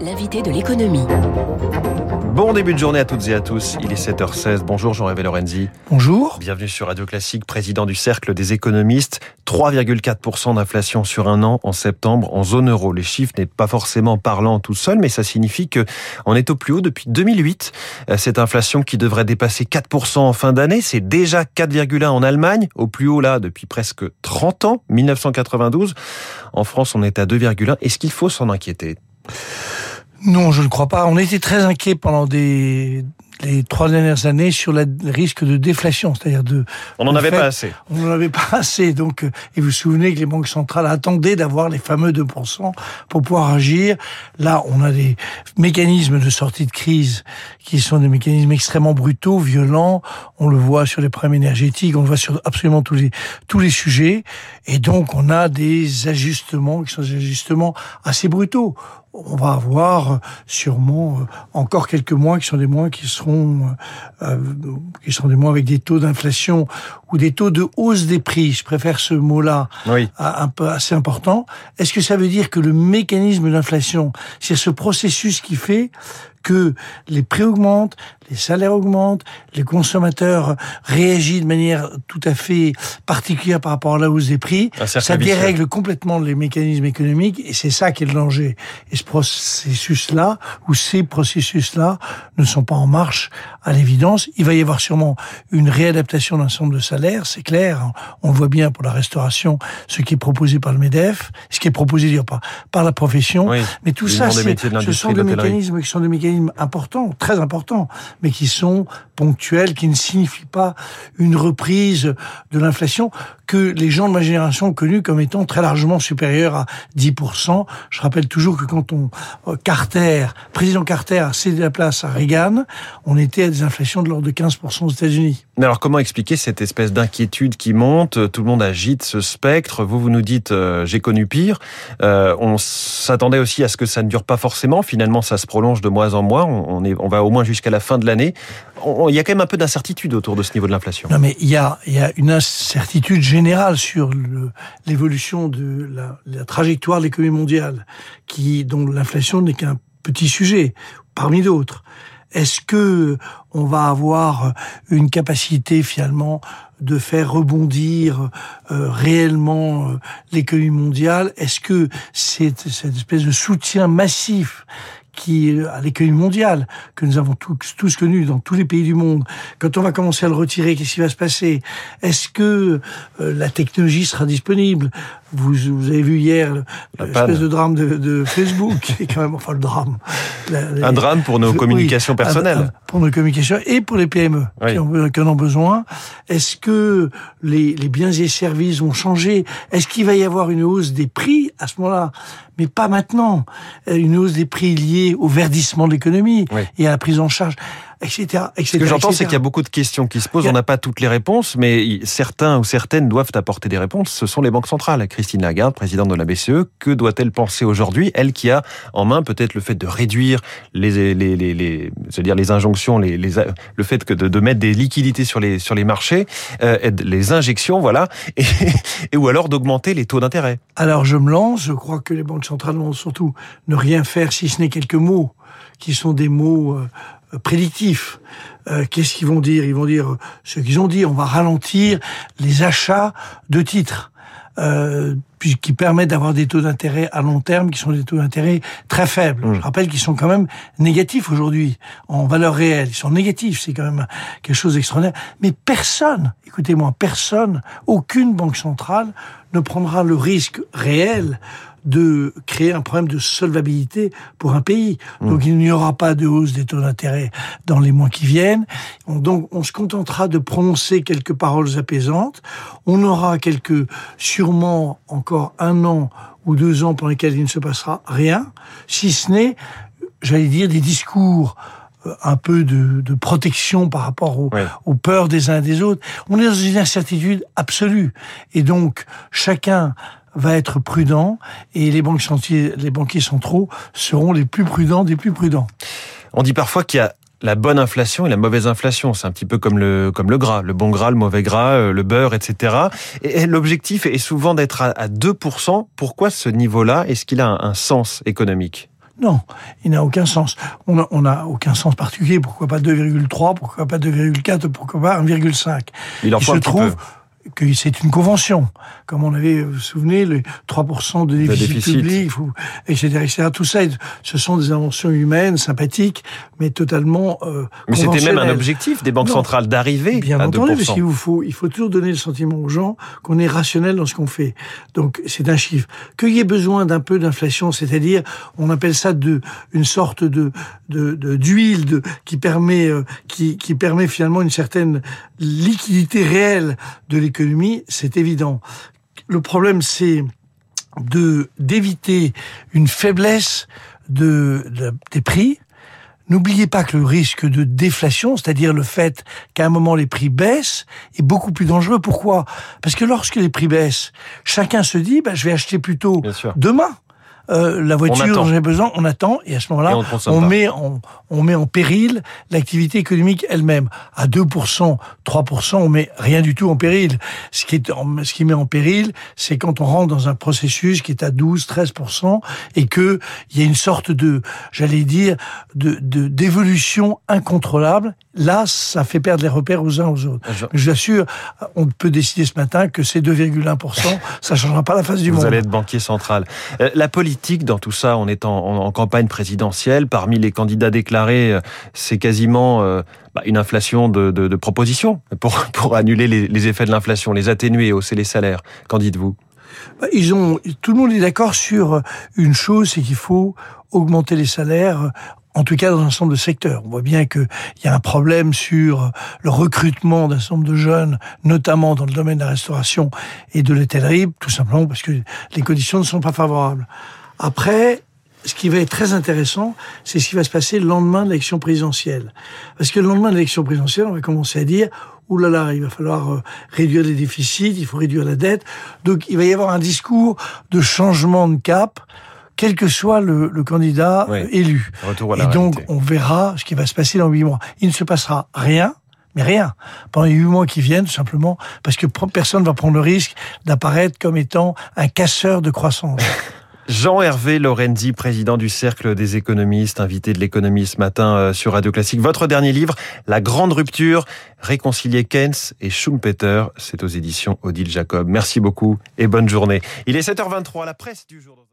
l'invité de l'économie. Bon début de journée à toutes et à tous. Il est 7h16. Bonjour Jean-Révé Lorenzi. Bonjour. Bienvenue sur Radio Classique, président du Cercle des économistes. 3,4% d'inflation sur un an en septembre en zone euro. Les chiffres n'est pas forcément parlant tout seul, mais ça signifie que on est au plus haut depuis 2008. Euh, cette inflation qui devrait dépasser 4% en fin d'année, c'est déjà 4,1 en Allemagne, au plus haut là depuis presque 30 ans, 1992. En France, on est à 2,1. Est-ce qu'il faut s'en inquiéter? Non, je ne crois pas. On était très inquiets pendant des, les trois dernières années sur le risque de déflation, c'est-à-dire de. On n'en avait pas assez. On n'en avait pas assez. Donc, euh, et vous vous souvenez que les banques centrales attendaient d'avoir les fameux 2% pour pouvoir agir. Là, on a des mécanismes de sortie de crise qui sont des mécanismes extrêmement brutaux, violents. On le voit sur les problèmes énergétiques, on le voit sur absolument tous les tous les sujets. Et donc, on a des ajustements qui sont des ajustements assez brutaux on va avoir euh, sûrement euh, encore quelques mois qui sont des mois qui seront euh, qui sont des mois avec des taux d'inflation ou des taux de hausse des prix. Je préfère ce mot-là, un peu assez important. Est-ce que ça veut dire que le mécanisme d'inflation, c'est ce processus qui fait que les prix augmentent, les salaires augmentent, les consommateurs réagissent de manière tout à fait particulière par rapport à la hausse des prix? Ça dérègle complètement les mécanismes économiques et c'est ça qui est le danger. Et ce processus-là, ou ces processus-là, ne sont pas en marche à l'évidence. Il va y avoir sûrement une réadaptation d'un certain nombre de salaires, c'est clair. On le voit bien pour la restauration, ce qui est proposé par le MEDEF, ce qui est proposé par, par la profession. Mais tout ça, ce sont des mécanismes qui sont des mécanismes importants, très importants, mais qui sont ponctuels, qui ne signifient pas une reprise de l'inflation que les gens de ma génération ont connu comme étant très largement supérieure à 10%. Je rappelle toujours que quand on euh, Carter, président Carter a cédé la place à Reagan, on était à des inflations de l'ordre de 15% aux États-Unis. Mais alors comment expliquer cette espèce d'inquiétude qui monte? Tout le monde agite ce spectre. Vous, vous nous dites euh, j'ai connu pire. Euh, on s'attendait aussi à ce que ça ne dure pas forcément. Finalement, ça se prolonge de mois en mois. On, est, on va au moins jusqu'à la fin de l'année. Il y a quand même un peu d'incertitude autour de ce niveau de l'inflation. Non, mais il y a, y a une incertitude générale sur l'évolution de la, la, trajectoire de l'économie mondiale, qui dont l'inflation n'est qu'un petit sujet parmi d'autres. Est-ce que on va avoir une capacité finalement de faire rebondir euh, réellement euh, l'économie mondiale? Est-ce que c'est cette espèce de soutien massif qui à l'économie mondiale que nous avons tous, tous connu dans tous les pays du monde. Quand on va commencer à le retirer, qu'est-ce qui va se passer? Est-ce que euh, la technologie sera disponible? Vous, vous avez vu hier l'espèce de drame de, de Facebook, qui est quand même enfin le drame. un drame pour nos communications personnelles. pour nos communications et pour les PME qui, en ont besoin. Est-ce que les, les biens et services vont changer? Est-ce qu'il va y avoir une hausse des prix à ce moment-là? Mais pas maintenant. Une hausse des prix liée au verdissement de l'économie et à la prise en charge etc. Ce que j'entends, c'est qu'il y a beaucoup de questions qui se posent. On n'a pas toutes les réponses, mais certains ou certaines doivent apporter des réponses. Ce sont les banques centrales. Christine Lagarde, présidente de la BCE, que doit-elle penser aujourd'hui? Elle qui a en main peut-être le fait de réduire les, les, les, les dire les injonctions, les, les, le fait que de, de, mettre des liquidités sur les sur les marchés, euh, les injections, voilà, et, et ou alors d'augmenter les taux d'intérêt. Alors je me lance. Je crois que les banques centrales vont surtout ne rien faire si ce n'est quelques mots qui sont des mots prédictifs. Euh, qu'est-ce qu'ils vont dire? Ils vont dire ce qu'ils ont dit. On va ralentir les achats de titres. Euh, qui permettent d'avoir des taux d'intérêt à long terme qui sont des taux d'intérêt très faibles. Mmh. Je rappelle qu'ils sont quand même négatifs aujourd'hui en valeur réelle. Ils sont négatifs, c'est quand même quelque chose d'extraordinaire. Mais personne, écoutez-moi, personne, aucune banque centrale ne prendra le risque réel de créer un problème de solvabilité pour un pays. Mmh. Donc il n'y aura pas de hausse des taux d'intérêt dans les mois qui viennent. Donc on se contentera de prononcer quelques paroles apaisantes. On aura quelques, sûrement encore un an ou deux ans pendant lesquels il ne se passera rien, si ce n'est, j'allais dire, des discours euh, un peu de, de, protection par rapport aux peurs des uns et des autres. On est dans une incertitude absolue. Et donc, chacun va être prudent et les, banques chantiers, les banquiers centraux seront les plus prudents des plus prudents. On dit parfois qu'il y a la bonne inflation et la mauvaise inflation. C'est un petit peu comme le, comme le gras, le bon gras, le mauvais gras, euh, le beurre, etc. Et l'objectif est souvent d'être à 2%. Pourquoi ce niveau-là? Est-ce qu'il a un sens économique? Non, il n'a aucun sens. On n'a aucun sens particulier. Pourquoi pas 2,3 Pourquoi pas 2,4 Pourquoi pas 1,5 Il en faut se trouve peu. Que c'est une convention. Comme on avait, vous vous souvenez, les 3% de déficit, déficit. public, etc., etc. Tout ça, ce sont des inventions humaines, sympathiques, mais totalement euh, Mais c'était même un objectif des banques Non. centrales d'arriver Bien à entendu, 2%. parce qu'il faut, il faut toujours donner le sentiment aux gens qu'on est rationnel dans ce qu'on fait. Donc, c'est un chiffre. Qu'il y ait besoin d'un peu d'inflation, c'est-à-dire, on appelle ça de, une sorte de, de, de- d'huile de, qui permet, euh, qui, qui permet finalement une certaine liquidité réelle de l'économie, c'est évident. Le problème, c'est de, d'éviter une faiblesse de, de- des prix, N'oubliez pas que le risque de déflation, c'est-à-dire le fait qu'à un moment les prix baissent, est beaucoup plus dangereux. Pourquoi? Parce que lorsque les prix baissent, chacun se dit, bah, je vais acheter plutôt demain euh, la voiture j'ai besoin, on attend, et à ce moment-là, on met, en, on met en péril l'activité économique elle-même. À 2%, 3%, on met rien du tout en péril. Ce qui, est ce qui met en péril, c'est quand on rentre dans un processus qui est à 12, 13%, et que il y a une sorte de, j'allais dire, de de- d'évolution incontrôlable. Là, ça fait perdre les repères aux uns aux autres. Je- Mais je vous assure, on peut décider ce matin que ces 2,1%, ça changera pas la face du Vous monde. allez être banquier central. Euh, La politique dans tout ça, on est en, en- campagne présidentielle. Parmi les candidats déclarés, euh, c'est quasiment euh, bah, une inflation de, propositions pour, annuler les, effets de l'inflation, les atténuer, hausser les salaires. Qu'en dites-vous? Bah, Ils ont, tout le monde est d'accord sur une chose, c'est qu'il faut augmenter les salaires, en tout cas dans un nombre de secteurs. On voit bien qu'il y a un problème sur le recrutement d'un certain nombre de jeunes, notamment dans le domaine de la restauration et de l'hôtellerie, tout simplement parce que les conditions ne sont pas favorables. Après, ce qui va être très intéressant, c'est ce qui va se passer le lendemain de l'élection présidentielle. Parce que le lendemain de l'élection présidentielle, on va commencer à dire là là, il va falloir euh, réduire les déficits, il faut réduire la dette. Donc il va y avoir un discours de changement de cap, quel que soit le, le candidat Oui. euh, élu. Retour à la Et donc réalité. on verra ce qui va se passer dans huit mois. Il ne se passera rien. Mais rien. Pendant les huit mois qui viennent, tout simplement, parce que personne ne va prendre le risque d'apparaître comme étant un casseur de croissance. Jean-Hervé Lorenzi, président du Cercle des économistes, invité de l'économie ce matin euh, sur Radio Classique. Votre dernier livre, La Grande Rupture, réconcilier Keynes et Schumpeter, c'est aux éditions Odile Jacob. Merci beaucoup et bonne journée. Il est 7h23, la presse du jour.